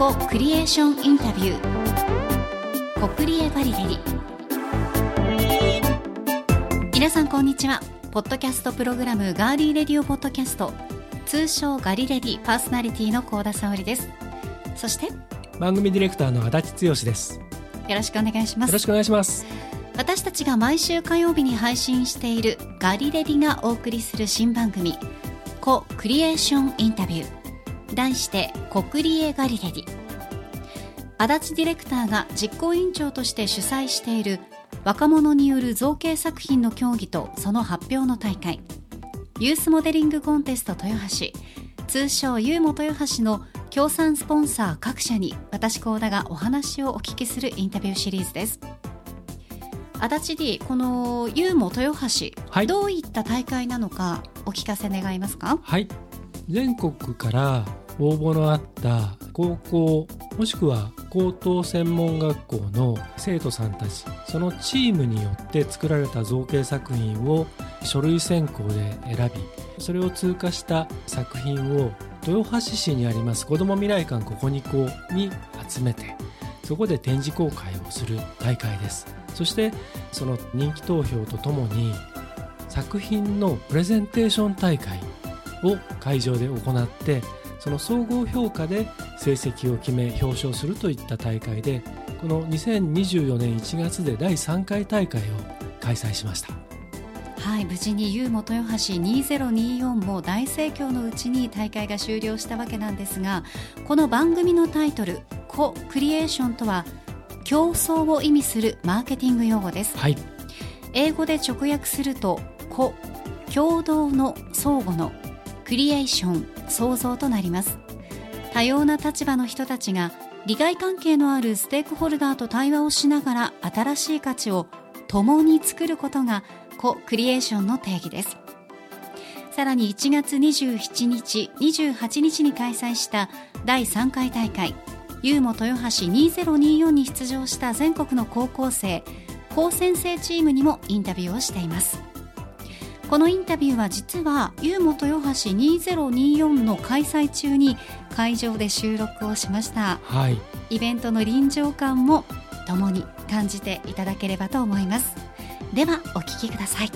コクリエーションインタビュー。コクリエバリデリ。皆さんこんにちは。ポッドキャストプログラムガーリーレディオポッドキャスト。通称ガリレディパーソナリティの高田沙織です。そして番組ディレクターの足立剛です。よよろしくお願いします。ろしくお願いします。私たちが毎週火曜日に配信しているガリレディがお送りする新番組コクリエーションインタビュー題してコクリエガリレディ足立ディレクターが実行委員長として主催している若者による造形作品の競技とその発表の大会。ユースモデリングコンテスト豊橋。通称ユーモ豊橋の協賛スポンサー各社に私高田がお話をお聞きするインタビューシリーズです。足立 D このユーモ豊橋、はい、どういった大会なのかお聞かせ願いますか？はい全国から応募のあった高校もしくは高等専門学校の生徒さんたち。そのチームによって作られた造形作品を書類選考で選びそれを通過した作品を豊橋市にあります子ども未来館ここにこうに集めてそこで展示公開をする大会です。そしてその人気投票とともに作品のプレゼンテーション大会を会場で行ってその総合評価で成績を決め表彰するといった大会でこの2024年1月で第3回大会を開催しました。はい無事に U 元豊橋2024も大盛況のうちに大会が終了したわけなんですがこの番組のタイトル「コ・クリエーション」とは競争を意味するマーケティング用語です、はい、英語で直訳すると「コ」共同の相互のクリエーション創造となります。多様な立場の人たちが利害関係のあるステークホルダーと対話をしながら新しい価値を共に作ることがコクリエーションの定義です。さらに1月27日28日に開催した第3回大会ユーモ豊橋2024に出場した全国の高校生高専生チームにもインタビューをしています。このインタビューは実はユーモ豊橋2024の開催中に会場で収録をしました、はい、イベントの臨場感も共に感じていただければと思います。ではお聞きください。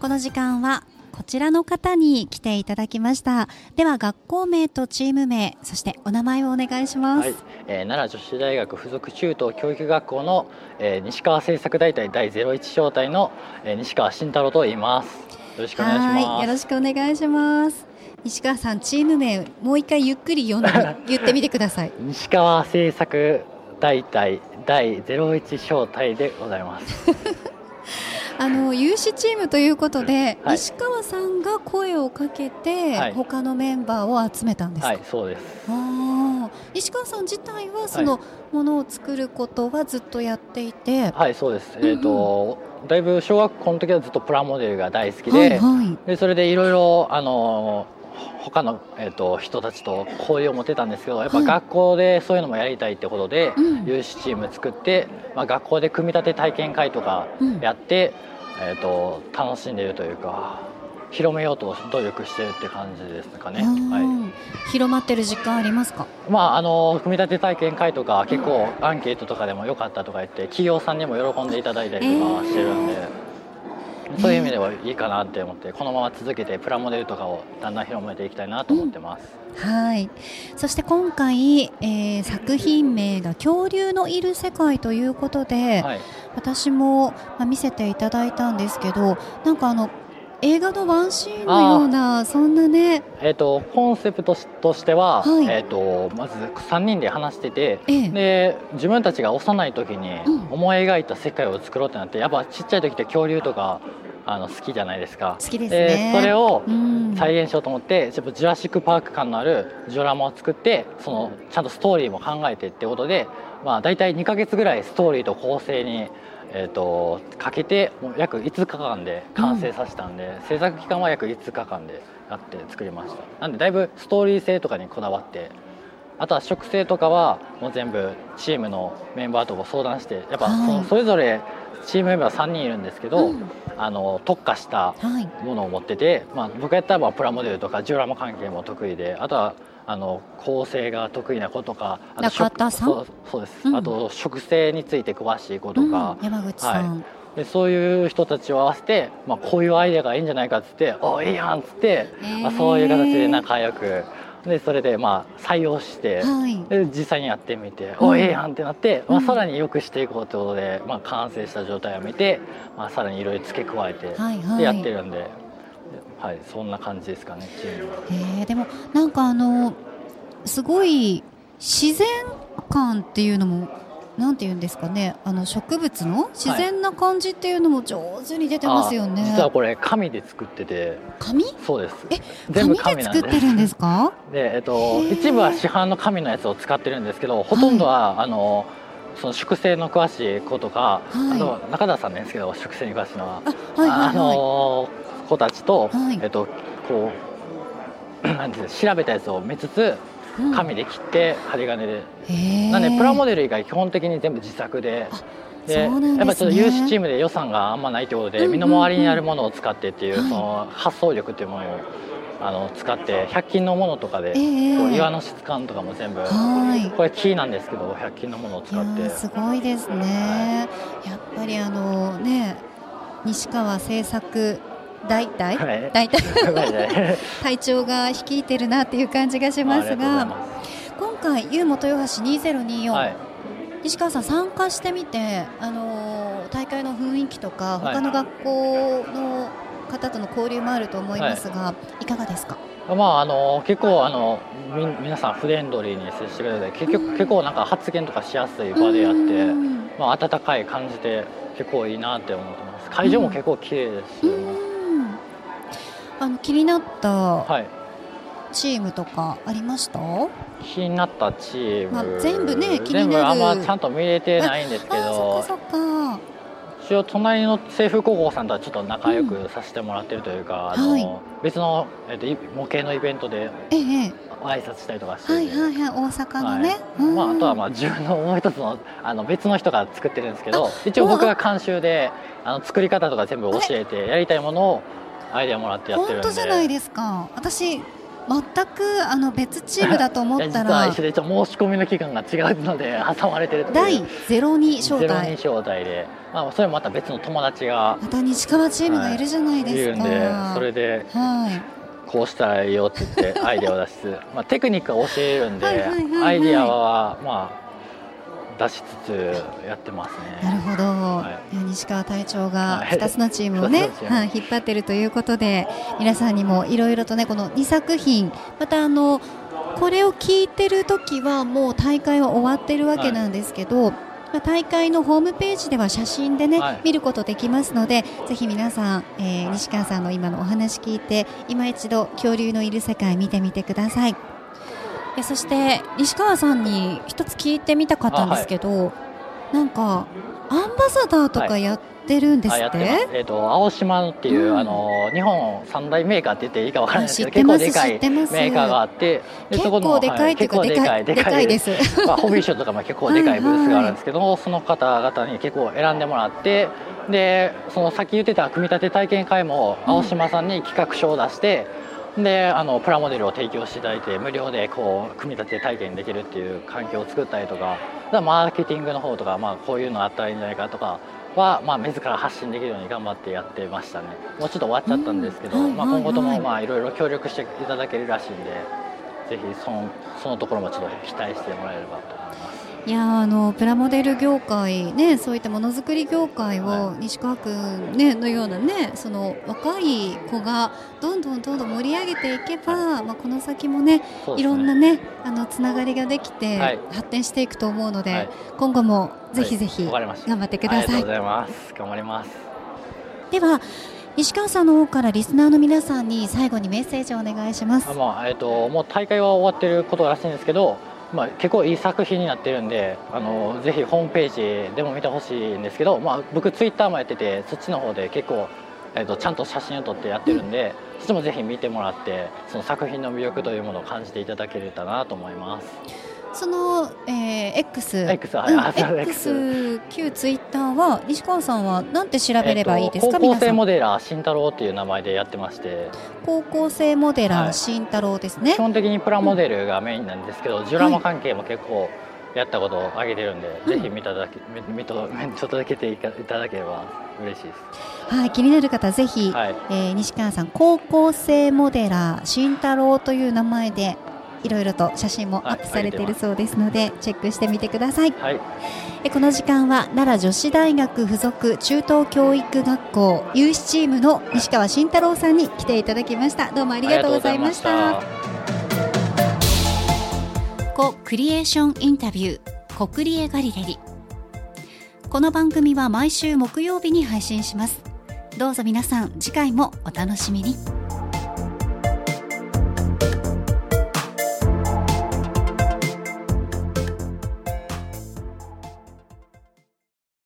この時間はこちらの方に来ていただきました。では学校名とチーム名そしてお名前をお願いします、はい、えー、奈良女子大学附属中等教育学校の、えー、西川政策大隊第01小隊の、えー、西川慎太郎と言います。よろしくお願いします。よろしくお願いします。西川さんチーム名もう一回ゆっくり読んで 言ってみてください。西川政策大隊第01小隊でございます。あの有志チームということで、はい、西川さんが声をかけて、はい、他のメンバーを集めたんですか、はい、そうです。あ西川さん自体はそのものを作ることはずっとやっていて。はいそうです、うんうん、えとだいぶ小学校の時はずっとプラモデルが大好きではいはい、でそれでいろいろあの他の、えーと、人たちと交流を持てたんですけどやっぱ学校でそういうのもやりたいってことで、有志チーム作って、まあ、学校で組み立て体験会とかやって、うん、えーと、楽しんでいるというか広めようと努力してるって感じですかね、はい、広まってる実感ありますか、まあ、あの組み立て体験会とか結構アンケートとかでも良かったとか言って企業さんにも喜んでいただいたりとかしてるんで。えー。そういう意味ではいいかなって思ってこのまま続けてプラモデルとかをだんだん広めていきたいなと思ってます、うん、はい。そして今回、えー、作品名が「恐竜のいる世界」ということで、はい、私も、まあ、見せていただいたんですけどなんかあの映画のワンシーンのようなそんなね、えーと、コンセプトとしては、はい、えーと、まず3人で話してて、ええ、で自分たちが幼い時に思い描いた世界を作ろうってなってやっぱちっちゃい時って恐竜とかあの好きじゃないですか。好きですね。それを再現しようと思って、ちょっとジュラシック・パーク感のあるジオラマを作ってそのちゃんとストーリーも考えてってことで、まあ、大体2か月ぐらいストーリーと構成にえーと、かけてもう約5日間で完成させたんで、うん、制作期間は約5日間でやって作りました。なんでだいぶストーリー性とかにこだわってあとは植生とかはもう全部チームのメンバーと相談してやっぱそのそれぞれチームメンバー3人いるんですけど、うん、あの特化したものを持ってて、まあ、僕やったらプラモデルとかジオラマ関係も得意であとはあの構成が得意な子とかあとそうそうです、うん、あと植生について詳しい子とか、うん、山口さん、はい。でそういう人たちを合わせて、まあ、こういうアイデアがいいんじゃないかっつって「おいいやん」っつって、えー、まあ、そういう形で仲良く。でそれでまあ採用して、はい、で実際にやってみて「おいいやん」ってなって、まあ、さらによくしていこうということで、まあ、完成した状態を見て、まあ、さらにいろいろ付け加えて、でやってるんで、はい、そんな感じですかねチームは。えー、でもなんかあのすごい自然感っていうのもなんて言うんですかねあの植物の自然な感じっていうのも上手に出てますよね、はい、実はこれ紙で作ってて。紙そうです。え紙で作ってるんですか？で、えっと、一部は市販の紙のやつを使ってるんですけどほとんどは、はい、あのその粛清の詳しい子とか、はい、あと中田さんですけど粛清に詳しいのは。あ,、はいはいはい、あの子たちと、はい、えっとこう なんて調べたやつを見つつ紙で切って針金で、うん、なんでプラモデル以外基本的に全部自作で。で、ね、やっぱちょっと有志チームで予算があんまないということで、身の回りにあるものを使ってっていう、その発想力っていうものをあの使って100均のものとかで、こう岩の質感とかも全部これ木なんですけど100均のものを使って。すごいですね、はい、やっぱりあのね西川製作大体、はい、大体？隊長が率いてるなっていう感じがしますが。今回 U 元豊橋2024、はい、西川さん参加してみてあの大会の雰囲気とか他の学校の方との交流もあると思いますが、はい、いかがですか？まあ、あの結構あのみ皆さんフレンドリーに接してくれて結局、結構なんか発言とかしやすい場であって、まあ、温かい感じで結構いいなって思ってます。会場も結構綺麗ですし、ね、あの気になったチームとかありました、はい、気になったチーム、まあ、全部ね気になる。あんまちゃんと見れてないんですけど。一応隣の清風高校さんとはちょっと仲良くさせてもらってるというか、うん、あの、はい、別の、えっと、模型のイベントで、ええ、挨拶したりとかして、はいはいはい大阪のね、はい。うん、まあ、あとはまあ自分のもう一つのあの別の人が作ってるんですけど一応僕が監修であの作り方とか全部教えてやりたいものをアイデアもらってやってるんで。本当じゃないですか。私全くあの別チームだと思ったら。実は一緒で申し込みの期間が違うので 挟まれてる第02招待。02招待で、まあ、それもまた別の友達が。また西川チームがいるじゃないですか、はい、いるんでそれで、はい、こうしたらいいよって言ってアイデアを出しつつ、まあ、テクニックは教えるんで、アイデアはまあ出しつつやってますね。なるほど、はい、西川隊長が2つのチームをね、はい、引っ張っているということで皆さんにもいろいろとねこの2作品またあのこれを聞いてる時はもう大会は終わってるわけなんですけど、はいま大会のホームページでは写真でね、はい、見ることできますのでぜひ皆さん、えー、西川さんの今のお話聞いて今一度恐竜のいる世界見てみてください。えそして西川さんに一つ聞いてみたかったんですけど、はい、なんかアンバサダーとかやってるんですって、はい、えっ、ー、と青島っていう、うん、あの日本三大メーカーって言っていいかわからないですけど結構でかいメーカーがあって結構でかいっていうか、はい、でかいでかいです。まあホビーショーとかも結構でかいブースがあるんですけど、はいはい、その方々に結構選んでもらってでそのさっき言ってた組み立て体験会も青島さんに企画書を出して、うんであのプラモデルを提供していただいて無料でこう組み立て体験できるっていう環境を作ったりとかマーケティングの方とか、まあ、こういうのあったらいいんじゃないかとかは、まあ、自ら発信できるように頑張ってやってましたね。もうちょっと終わっちゃったんですけど、まあ、今後ともまあいろいろ協力していただけるらしいんでぜひそのそのところもちょっと期待してもらえればと思いやあのプラモデル業界、ね、そういったものづくり業界を西川君、ね、のような、ね、その若い子がどんどんどんどん盛り上げていけば、まあ、この先もね、ね、いろんな、ね、あのつながりができて、はい、発展していくと思うので、はい、今後もぜひぜひ頑張ってください。ありがとうございます。頑張ります。では西川さんの方からリスナーの皆さんに最後にメッセージをお願いします。まあえっ、ー、ともう大会は終わっていることらしいんですけどまあ、結構いい作品になってるんであのぜひホームページでも見てほしいんですけど、まあ、僕ツイッターもやっててそっちの方で結構、えーと、ちゃんと写真を撮ってやってるんで、そっちもぜひ見てもらってその作品の魅力というものを感じていただければなと思います。その、えー、X X は、うん、X 旧ツイッターは西川さんはなんて調べればいいですか、えー、高校生モデラー慎太郎っていう名前でやってまして。高校生モデラー慎太郎ですね、基本的にプラモデルがメインなんですけど、うん、ジュラマ関係も結構やったことを挙げてるんで、はい、ぜひ見ただけ見とちょっとだけていただければ嬉しいです。はい、気になる方ぜひ、はい、えー、西川さん高校生モデラー慎太郎という名前でいろいろと写真もアップされているそうですので、チェックしてみてください、はい、えこの時間は奈良女子大学附属中等教育学校有志チームの西川慎太郎さんに来ていただきました。どうもありがとうございました。コクリエーションインタビューコクリエガリレリ。この番組は毎週木曜日に配信します。どうぞ皆さん次回もお楽しみに